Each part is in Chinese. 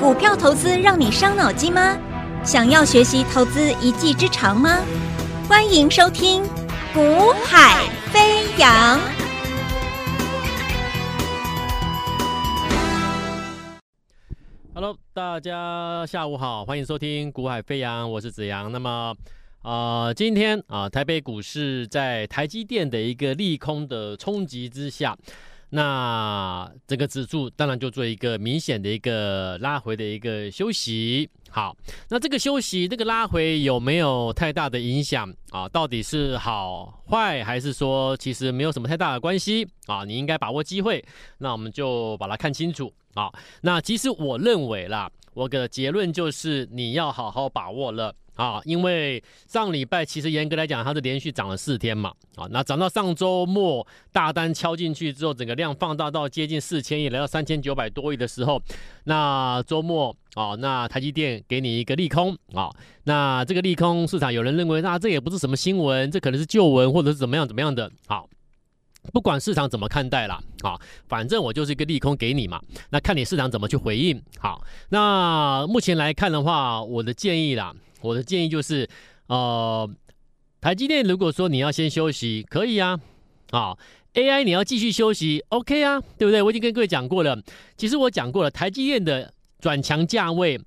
股票投资让你伤脑筋吗？想要学习投资一技之长吗？欢迎收听《股海飞扬》。Hello，大家下午好，欢迎收听《股海飞扬》，我是子阳。那么，啊、今天啊，台北股市在台积电的一个利空的冲击之下。那这个指数当然就做一个明显的一个拉回的一个休息。好，那这个休息这个拉回有没有太大的影响啊？到底是好坏，还是说其实没有什么太大的关系啊？你应该把握机会。那我们就把它看清楚啊。那其实我认为啦，我的结论就是你要好好把握了。啊，因为上礼拜其实严格来讲，它是连续涨了四天嘛。啊，那涨到上周末大单敲进去之后，整个量放大到接近四千亿，来到三千九百多亿的时候，那周末啊，那台积电给你一个利空啊，那这个利空市场有人认为，那这也不是什么新闻，这可能是旧闻或者是怎么样怎么样的。好，不管市场怎么看待啦，啊，反正我就是一个利空给你嘛。那看你市场怎么去回应。好，那目前来看的话，我的建议啦。我的建议就是，呃，台积电如果说你要先休息，可以啊，啊，AI 你要继续休息，OK 啊，对不对？我已经跟各位讲过了，其实我讲过了，台积电的转强价位，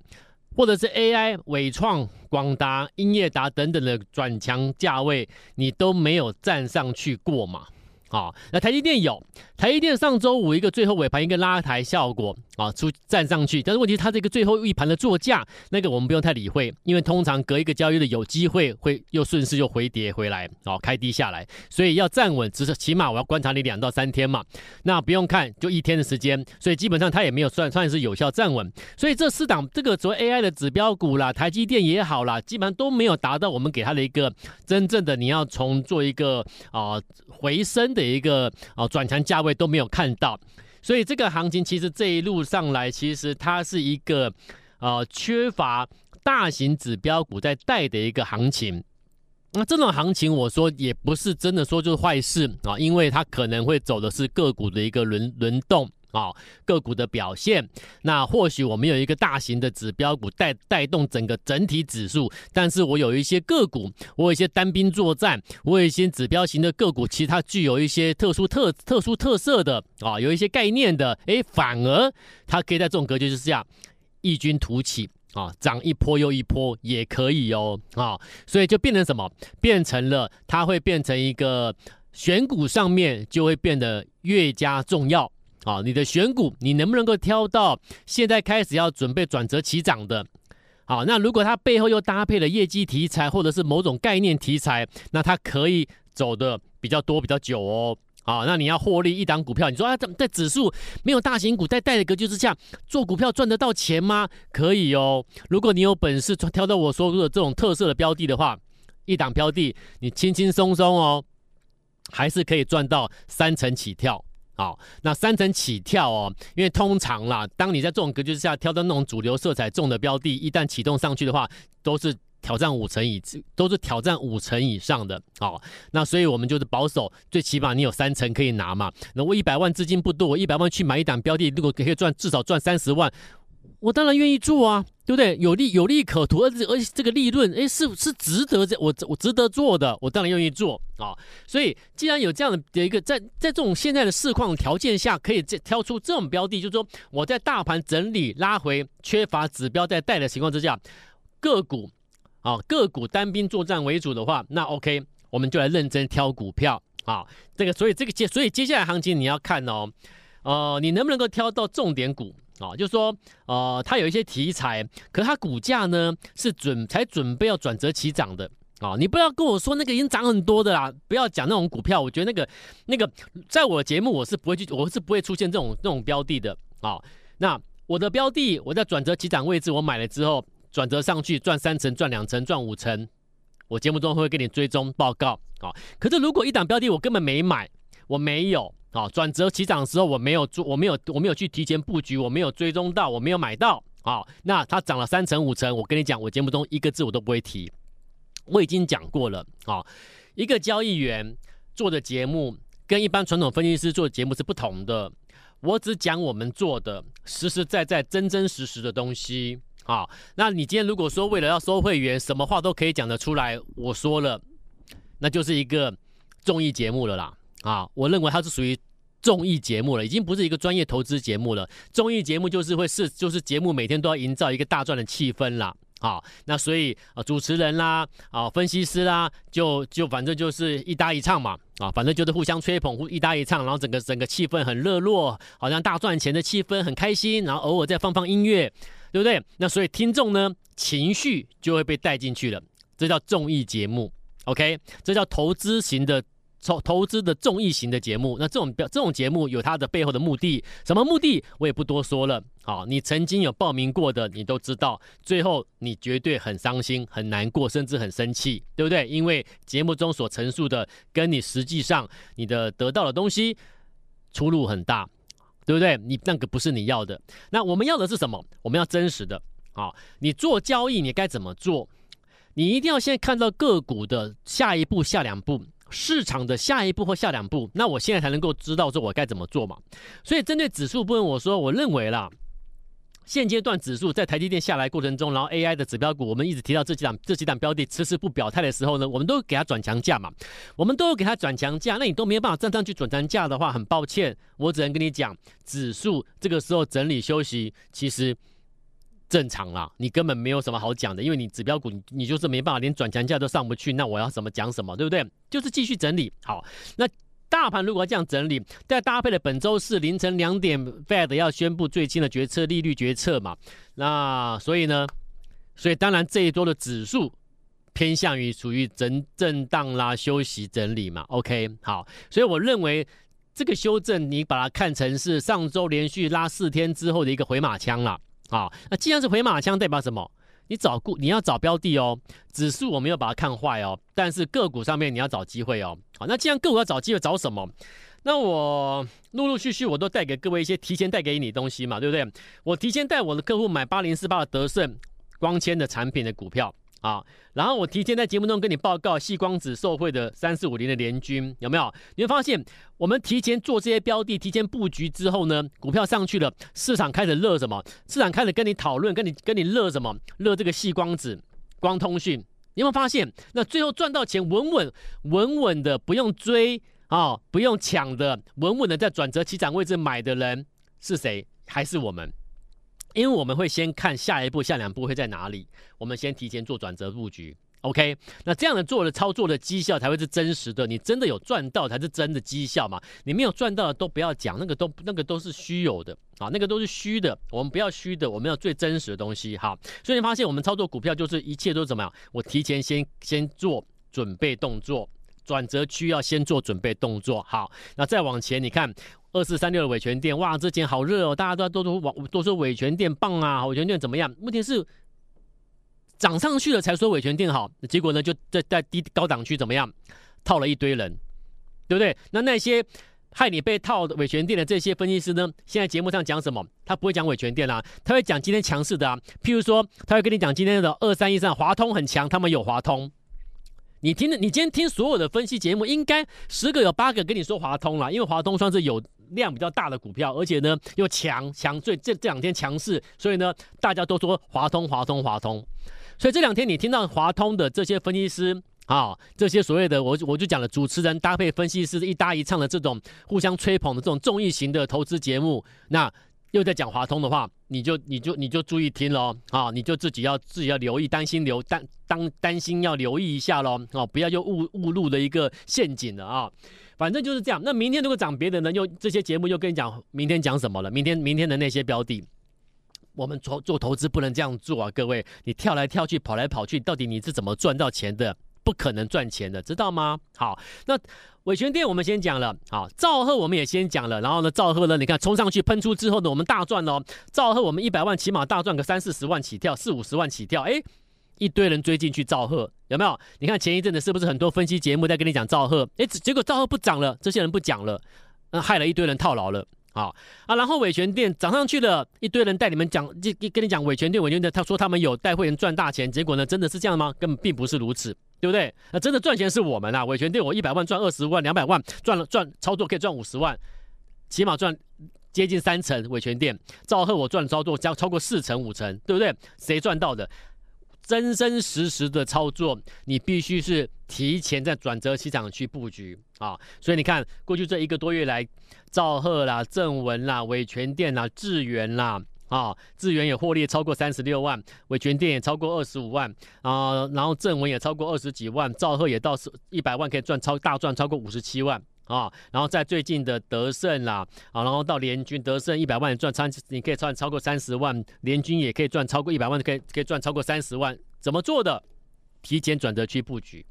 或者是 AI、纬创、广达、英业达等等的转强价位，你都没有站上去过嘛。好，那台积电有，台积电上周五一个最后尾盘一个拉抬效果啊，出站上去，但是问题是它这个最后一盘的作价，那个我们不用太理会，因为通常隔一个交易日有机会会又顺势又回跌回来，哦，开低下来，所以要站稳，只是起码我要观察你两到三天嘛，那不用看，就一天的时间，所以基本上它也没有算算是有效站稳，所以这四档这个所谓 AI 的指标股啦，台积电也好啦，基本上都没有达到我们给它的一个真正的你要从做一个啊、回升。的一个啊转强价位都没有看到，所以这个行情其实这一路上来，其实它是一个啊缺乏大型指标股在带的一个行情。那这种行情，我说也不是真的说就是坏事啊，因为它可能会走的是个股的一个轮轮动。啊，个股的表现，那或许我们有一个大型的指标股带带动整个整体指数，但是我有一些个股，我有一些单兵作战，我有一些指标型的个股，其实它具有一些特殊特特殊特色的啊，有一些概念的，哎，反而它可以在这种格局之下异军突起啊，涨一波又一波也可以哦啊，所以就变成什么？变成了它会变成一个选股上面就会变得越加重要。啊，你的选股，你能不能够挑到现在开始要准备转折起涨的？好，那如果它背后又搭配了业绩题材或者是某种概念题材，那它可以走的比较多、比较久哦。好，那你要获利一档股票，你说啊，在指数没有大型股在带的格局之下做股票赚得到钱吗？可以哦。如果你有本事挑到我说的这种特色的标的的话，一档标的你轻轻松松哦，还是可以赚到三成起跳。好，那三层起跳哦，因为通常啦，当你在这种格局之下挑到那种主流色彩重的标的，一旦启动上去的话，都是挑战五成以，都是挑战五成以上的。好，那所以我们就是保守，最起码你有三层可以拿嘛。那我一百万资金不多，我一百万去买一档标的，如果可以赚至少赚三十万。我当然愿意做啊，对不对？有利有利可图，而且而且这个利润，哎，是是值得这我我值得做的，我当然愿意做啊。所以既然有这样的一个在在这种现在的市况条件下，可以这挑出这种标的，就是说我在大盘整理拉回、缺乏指标在带的情况之下，个股啊个股单兵作战为主的话，那 OK，我们就来认真挑股票啊。这个所以这个接所以接下来行情你要看哦，呃，你能不能够挑到重点股？啊、哦，就是说，呃，它有一些题材，可是它股价呢是准才准备要转折起涨的啊、哦！你不要跟我说那个已经涨很多的啦，不要讲那种股票，我觉得那个那个，在我节目我是不会去，我是不会出现这种这种标的的啊、哦。那我的标的，我在转折起涨位置，我买了之后转折上去赚三成、赚两成、赚五成，我节目中会给你追踪报告啊、哦。可是如果一档标的我根本没买，我没有。啊，转折起涨的时候，我没有做，我没有，我没有去提前布局，我没有追踪到，我没有买到。好，那它涨了三成五成，我跟你讲，我节目中一个字我都不会提。我已经讲过了。啊，一个交易员做的节目跟一般传统分析师做的节目是不同的。我只讲我们做的实实在在、真真实实的东西。好，那你今天如果说为了要收会员，什么话都可以讲得出来，我说了，那就是一个综艺节目了啦。啊，我认为它是属于综艺节目了，已经不是一个专业投资节目了。综艺节目就是会是，就是节目每天都要营造一个大赚的气氛啦。好，那所以啊，主持人啦，啊，分析师啦，就就反正就是一搭一唱嘛，啊，反正就是互相吹捧，互一搭一唱，然后整个整个气氛很热络，好像大赚钱的气氛很开心，然后偶尔再放放音乐。对不对？那所以听众呢，情绪就会被带进去了，这叫综艺节目，OK？这叫投资型的投投资的综艺型的节目。那这种表这种节目有它的背后的目的，什么目的我也不多说了。好，你曾经有报名过的，你都知道，最后你绝对很伤心、很难过，甚至很生气，对不对？因为节目中所陈述的，跟你实际上你的得到的东西出入很大。对不对？你那个不是你要的，那我们要的是什么？我们要真实的。好，你做交易，你该怎么做？你一定要先看到个股的下一步、下两步，市场的下一步或下两步，那我现在才能够知道说我该怎么做嘛。所以针对指数部分，我说我认为啦。现阶段指数在台积电下来过程中，然后 AI 的指标股，我们一直提到这几档这几档标的迟迟不表态的时候呢，我们都给它转强价嘛，我们都有给它转强价，那你都没有办法站上去转强价的话，很抱歉，我只能跟你讲，指数这个时候整理休息其实正常啦，你根本没有什么好讲的，因为你指标股你你就是没办法连转强价都上不去，那我要怎么讲什么，对不对？就是继续整理好，那。大盘如果要这样整理，再搭配了本周四凌晨两点，Fed 要宣布最新的决策利率决策嘛？那所以呢，所以当然这一周的指数偏向于属于整震荡啦、休息整理嘛。OK，好，所以我认为这个修正你把它看成是上周连续拉四天之后的一个回马枪了。啊，那既然是回马枪，代表什么？你找股，你要找标的哦。指数我没有把它看坏哦，但是个股上面你要找机会哦。好，那既然个股要找机会，找什么？那我陆陆续续我都带给各位一些提前带给你东西嘛，对不对？我提前带我的客户买八零四八的德胜光纤的产品的股票。啊，然后我提前在节目中跟你报告细光子受惠的三四五零的联军有没有？你会发现，我们提前做这些标的，提前布局之后呢，股票上去了，市场开始热什么？市场开始跟你讨论，跟你跟你热什么？热这个细光子、光通讯。你有没有发现？那最后赚到钱，稳稳稳稳的，不用追啊，不用抢的，稳稳的在转折起涨位置买的人是谁？还是我们？因为我们会先看下一步、下两步会在哪里，我们先提前做转折布局，OK？那这样的做的操作的绩效才会是真实的，你真的有赚到才是真的绩效嘛？你没有赚到的都不要讲，那个都那个都是虚有的啊，那个都是虚的，我们不要虚的，我们要最真实的东西。哈，所以你发现我们操作股票就是一切都是怎么样？我提前先先做准备动作，转折区要先做准备动作。好，那再往前你看。二四三六的伟诠电，哇，之前好热哦，大家都都都往都说伟诠电棒啊，伟诠电怎么样？问题是涨上去了才说伟诠电好，结果呢就在在低高档区怎么样？套了一堆人，对不对？那那些害你被套的伟诠电的这些分析师呢？现在节目上讲什么？他不会讲伟诠电啊，他会讲今天强势的啊，譬如说他会跟你讲今天的二三一三华通很强，他们有华通。你听的，你今天听所有的分析节目，应该十个有八个跟你说华通了，因为华通算是有量比较大的股票，而且呢又强强，最这这两天强势，所以呢大家都说华通华通华通，所以这两天你听到华通的这些分析师啊，这些所谓的我我就讲了主持人搭配分析师一搭一唱的这种互相吹捧的这种综艺型的投资节目，那又在讲华通的话，你就你就你就注意听喽啊，你就自己要自己要留意，担心留担当担心要留意一下喽哦，不要又误误入了一个陷阱了啊。反正就是这样。那明天如果涨别的呢？又这些节目又跟你讲明天讲什么了？明天明天的那些标的，我们做做投资不能这样做啊！各位，你跳来跳去，跑来跑去，到底你是怎么赚到钱的？不可能赚钱的，知道吗？好，那伟权店我们先讲了，好，兆赫我们也先讲了。然后呢，兆赫呢，你看冲上去喷出之后呢，我们大赚哦。兆赫我们一百万起码大赚个三四十万起跳，四五十万起跳，哎。一堆人追进去兆赫，有没有？你看前一阵子是不是很多分析节目在跟你讲兆赫？哎，结果兆赫不涨了，这些人不讲了，那害了一堆人套牢了。好啊，然后伟权店涨上去了，一堆人带你们讲，就跟你讲伟权店，伟诠电，他说他们有带会员赚大钱，结果呢，真的是这样吗？根本并不是如此，对不对？那真的赚钱是我们啊，伟权店我一百万赚二十万，两百万赚了赚操作可以赚五十万，起码赚接近三成，伟诠电、兆赫我赚操作将超过四成五成，对不对？谁赚到的？真真实实的操作，你必须是提前在转折期场去布局啊！所以你看，过去这一个多月来，兆赫啦、正文啦、伟诠电啦、智源啦。啊，智源也获利超过三十六万，伟诠电也超过二十五万啊，然后正文也超过二十几万，兆赫也到一百万可以赚超大赚超过五十七万啊，然后在最近的德胜啦啊，然后到联军德胜一百万赚超，你可以赚超过三十万，联军也可以赚超过一百万，可以可以赚超过三十万，怎么做的？提前转折区布局，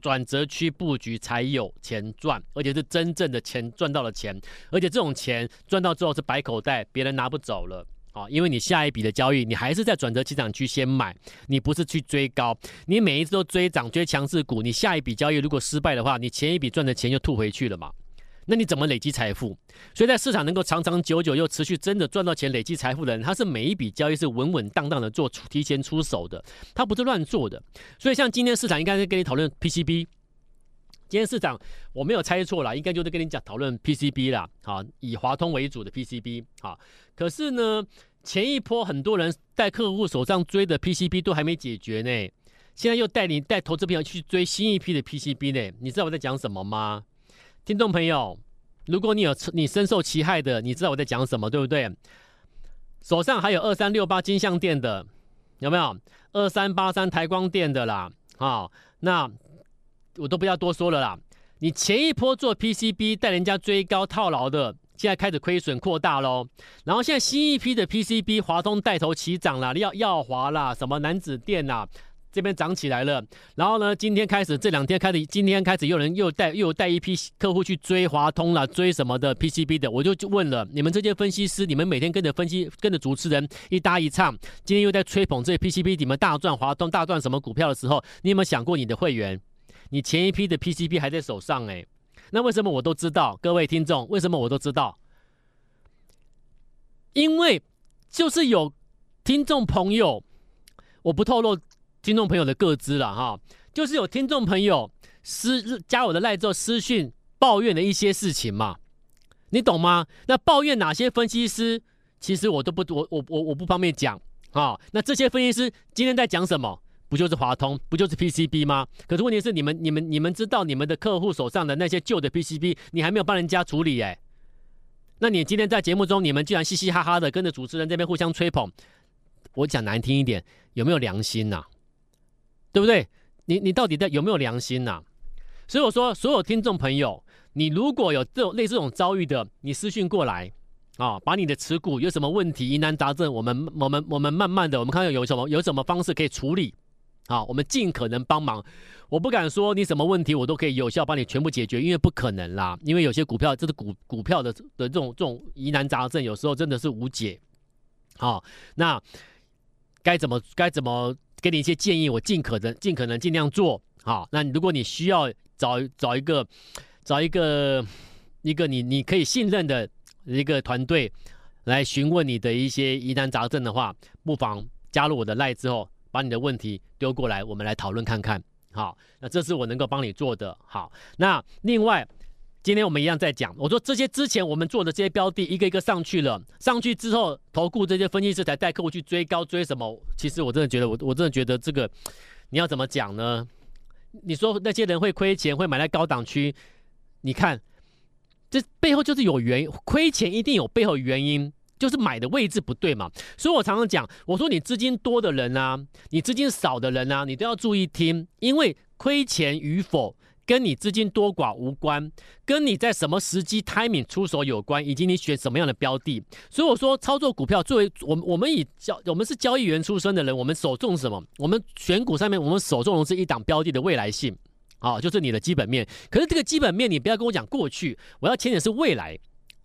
转折区布局才有钱赚，而且是真正的钱赚到了钱，而且这种钱赚到之后是白口袋，别人拿不走了。啊，因为你下一笔的交易，你还是在转折期涨区先买，你不是去追高，你每一次都追涨追强势股，你下一笔交易如果失败的话，你前一笔赚的钱就吐回去了嘛？那你怎么累积财富？所以在市场能够长长久久又持续真的赚到钱、累积财富的人，他是每一笔交易是稳稳当当的做出提前出手的，他不是乱做的。所以像今天市场应该是跟你讨论 PCB。今天市场我没有猜错啦，应该就是跟你讲讨论 PCB 啦，好，以华通为主的 PCB，好，可是呢，前一波很多人在客户手上追的 PCB 都还没解决呢，现在又带你带投资朋友去追新一批的 PCB 呢，你知道我在讲什么吗？听众朋友，如果你有你深受其害的，你知道我在讲什么，对不对？手上还有二三六八金像电的，有没有？二三八三台光电的啦，好，那。我都不要多说了啦。你前一波做 PCB 带人家追高套牢的，现在开始亏损扩大喽。然后现在新一批的 PCB，华通带头起涨了，耀耀华啦，什么南子电呐，这边涨起来了。然后呢，今天开始这两天开始，今天开始又有人又带又带一批客户去追华通了，追什么的 PCB 的，我就问了，你们这些分析师，你们每天跟着分析，跟着主持人一搭一唱，今天又在吹捧这些 PCB，你们大赚华通，大赚什么股票的时候，你有没有想过你的会员？你前一批的 PCB 还在手上哎，那为什么我都知道？各位听众，为什么我都知道？因为就是有听众朋友，我不透露听众朋友的个资了哈，就是有听众朋友私加我的赖之后私讯抱怨的一些事情嘛，你懂吗？那抱怨哪些分析师？其实我都不我我我我不方便讲啊。那这些分析师今天在讲什么？不就是华通，不就是 PCB 吗？可是问题是，你们、你们、你们知道你们的客户手上的那些旧的 PCB，你还没有帮人家处理哎。那你今天在节目中，你们居然嘻嘻哈哈的跟着主持人这边互相吹捧，我讲难听一点，有没有良心呐？对不对？你你到底在有没有良心呐？所以我说，所有听众朋友，你如果有这种类似这种遭遇的，你私讯过来啊，把你的持股有什么问题疑难杂症，我们我们我们慢慢的，我们看看有什么有什么方式可以处理。好，我们尽可能帮忙。我不敢说你什么问题我都可以有效帮你全部解决，因为不可能啦。因为有些股票，这是股股票的的这种这种疑难杂症，有时候真的是无解。好，那该怎么该怎么给你一些建议？我尽可能尽可能尽量做。好，那如果你需要找找一个找一个一个你你可以信任的一个团队来询问你的一些疑难杂症的话，不妨加入我的赖之后。把你的问题丢过来，我们来讨论看看。好，那这是我能够帮你做的。好，那另外，今天我们一样在讲，我说这些之前我们做的这些标的，一个一个上去了，上去之后，投顾这些分析师才带客户去追高追什么？其实我真的觉得，我我真的觉得这个，你要怎么讲呢？你说那些人会亏钱，会买在高档区，你看，这背后就是有原因，亏钱一定有背后原因。就是买的位置不对嘛，所以我常常讲，我说你资金多的人啊，你资金少的人啊，你都要注意听，因为亏钱与否跟你资金多寡无关，跟你在什么时机 timing 出手有关，以及你选什么样的标的。所以我说，操作股票作为我们我们以交我们是交易员出身的人，我们首重什么？我们选股上面我们手中的是一档标的的未来性，啊，就是你的基本面。可是这个基本面你不要跟我讲过去，我要牵的是未来。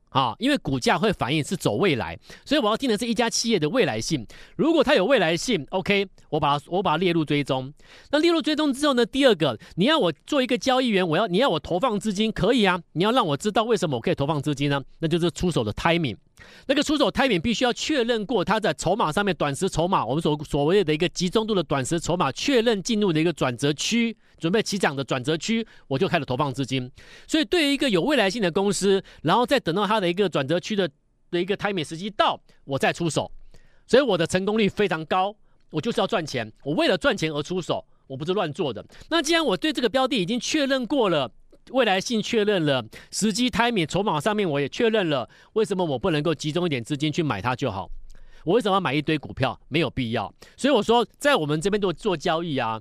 啊，因为股价会反映是走未来，所以我要听的是一家企业的未来性。如果它有未来性，OK，我把它我把它列入追踪。那列入追踪之后呢，第二个，你要我做一个交易员，我要你要我投放资金，可以啊。你要让我知道为什么我可以投放资金呢？那就是出手的 timing。那个出手 timing 必须要确认过它在筹码上面短时筹码，我们所所谓的一个集中度的短时筹码确认进入的一个转折区，准备起涨的转折区，我就开始投放资金。所以对于一个有未来性的公司，然后再等到它的一个转折区的的一个 timing 时机到，我再出手，所以我的成功率非常高。我就是要赚钱，我为了赚钱而出手，我不是乱做的。那既然我对这个标的已经确认过了，未来性确认了，时机 timing 筹码上面我也确认了，为什么我不能够集中一点资金去买它就好？我为什么要买一堆股票？没有必要。所以我说，在我们这边做做交易啊，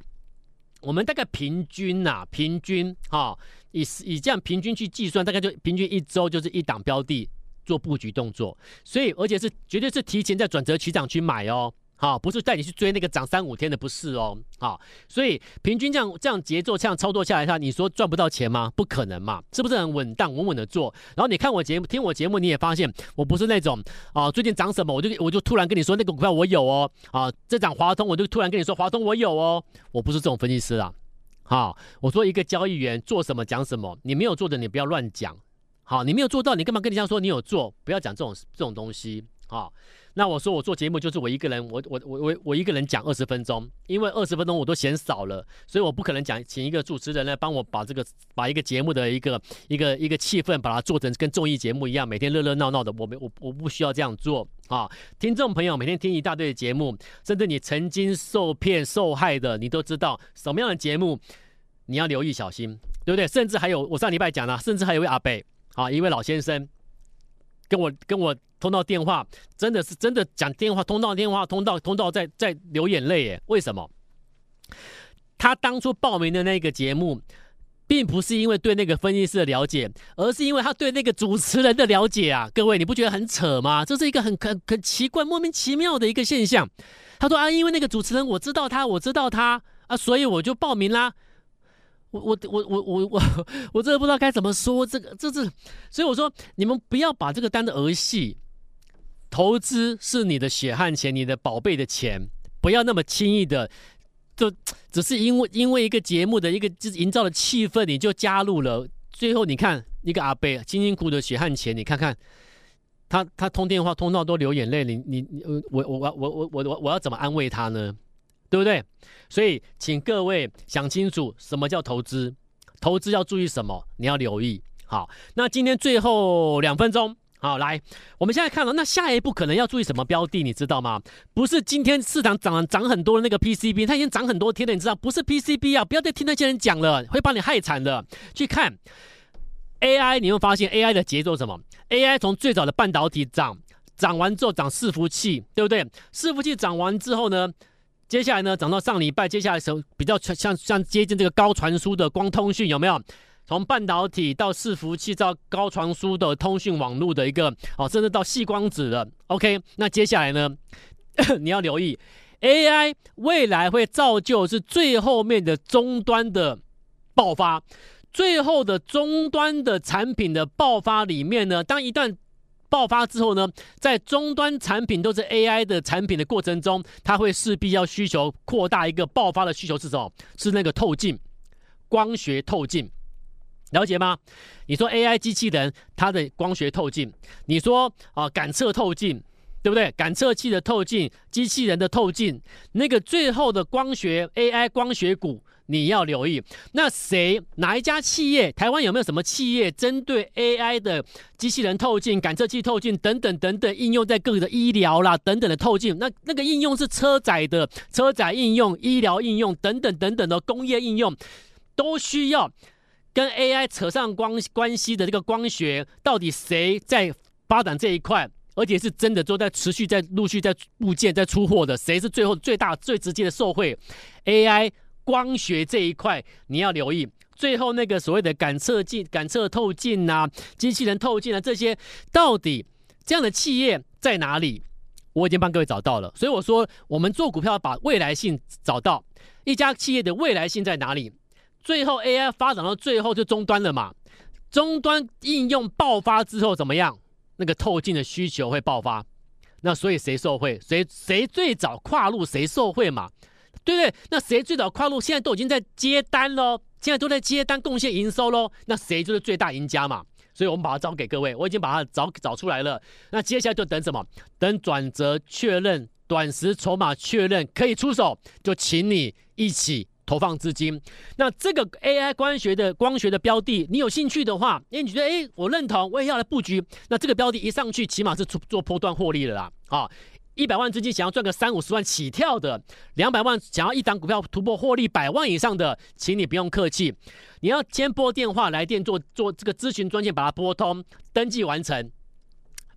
我们大概平均呐、平均哈、以以这样平均去计算，大概就平均一周就是一档标的做布局动作。所以而且是绝对是提前在转折起涨去买哦。好，不是带你去追那个涨三五天的，不是哦。好，所以平均这样这样节奏这样操作下来，它你说赚不到钱吗？不可能嘛，是不是很稳当稳稳的做？然后你看我节目，听我节目，你也发现我不是那种啊，最近涨什么我就我就突然跟你说那个股票我有哦。啊，这涨华通我就突然跟你说华通我有哦。我不是这种分析师啊。好，我说一个交易员做什么讲什么，你没有做的你不要乱讲。好，你没有做到，你干嘛跟人家说你有做？不要讲这种这种东西。好。那我说我做节目就是我一个人，我我我我我一个人讲二十分钟，因为二十分钟我都嫌少了，所以我不可能讲请一个主持人来帮我把这个把一个节目的一个一个一个气氛把它做成跟综艺节目一样，每天热热闹闹的。我没我我不需要这样做啊！听众朋友每天听一大堆的节目，甚至你曾经受骗受害的，你都知道什么样的节目你要留意小心，对不对？甚至还有我上礼拜讲了，甚至还有位阿伯啊，一位老先生跟我跟我。通到电话，真的是真的讲电话，通到电话，通到通到在在流眼泪耶？为什么？他当初报名的那个节目，并不是因为对那个分析师的了解，而是因为他对那个主持人的了解啊！各位，你不觉得很扯吗？这是一个很很很奇怪、莫名其妙的一个现象。他说啊，因为那个主持人我知道他，我知道他啊，所以我就报名啦。我我我我我我我真的不知道该怎么说这个，这是所以我说你们不要把这个当的儿戏。投资是你的血汗钱，你的宝贝的钱，不要那么轻易的，就只是因为因为一个节目的一个就是营造的气氛，你就加入了。最后你看一个阿贝辛辛苦苦的血汗钱，你看看他他通电话通到都流眼泪，你你我我我我我我我要怎么安慰他呢？对不对？所以请各位想清楚什么叫投资，投资要注意什么，你要留意。好，那今天最后两分钟。好，来，我们现在看了，那下一步可能要注意什么标的，你知道吗？不是今天市场涨涨很多的那个 PCB，它已经涨很多天了，你知道？不是 PCB 啊，不要再听那些人讲了，会把你害惨的。去看 AI，你会发现 AI 的节奏什么？AI 从最早的半导体涨，涨完之后涨伺服器，对不对？伺服器涨完之后呢，接下来呢涨到上礼拜，接下来时候比较像像接近这个高传输的光通讯，有没有？从半导体到伺服器到高传输的通讯网络的一个哦，甚至到细光子的，OK，那接下来呢，你要留意 AI 未来会造就是最后面的终端的爆发，最后的终端的产品的爆发里面呢，当一旦爆发之后呢，在终端产品都是 AI 的产品的过程中，它会势必要需求扩大一个爆发的需求是什么？是那个透镜，光学透镜。了解吗？你说 AI 机器人它的光学透镜，你说啊感测透镜，对不对？感测器的透镜，机器人的透镜，那个最后的光学 AI 光学股，你要留意。那谁哪一家企业？台湾有没有什么企业针对 AI 的机器人透镜、感测器透镜等等等等应用在各个的医疗啦等等的透镜？那那个应用是车载的车载应用、医疗应用等等等等的工业应用，都需要。跟 AI 扯上关关系的这个光学，到底谁在发展这一块？而且是真的都在持续在陆续在部件在出货的，谁是最后最大最直接的受惠？AI 光学这一块你要留意。最后那个所谓的感测镜、感测透镜啊、机器人透镜啊这些，到底这样的企业在哪里？我已经帮各位找到了。所以我说，我们做股票把未来性找到，一家企业的未来性在哪里？最后 AI 发展到最后就终端了嘛，终端应用爆发之后怎么样？那个透镜的需求会爆发，那所以谁受惠？谁谁最早跨入谁受惠嘛？对不对？那谁最早跨入？现在都已经在接单喽，现在都在接单贡献营收喽，那谁就是最大赢家嘛？所以我们把它招给各位，我已经把它找找出来了。那接下来就等什么？等转折确认，短时筹码确认可以出手，就请你一起。投放资金。那这个 AI 光学的光学的标的，你有兴趣的话，哎，你觉得哎，我认同，我也要来布局。那这个标的一上去，起码是做做波段获利了啦。啊，一百万资金想要赚个三五十万起跳的，两百万想要一档股票突破获利百万以上的，请你不用客气，你要先拨电话来电做做这个咨询专线，把它拨通，登记完成。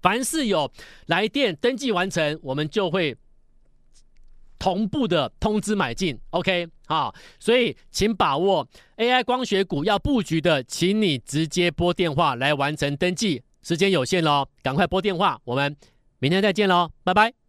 凡是有来电登记完成，我们就会同步的通知买进。OK，好，所以请把握 AI 光学股要布局的，请你直接拨电话来完成登记，时间有限喽，赶快拨电话，我们明天再见喽，拜拜。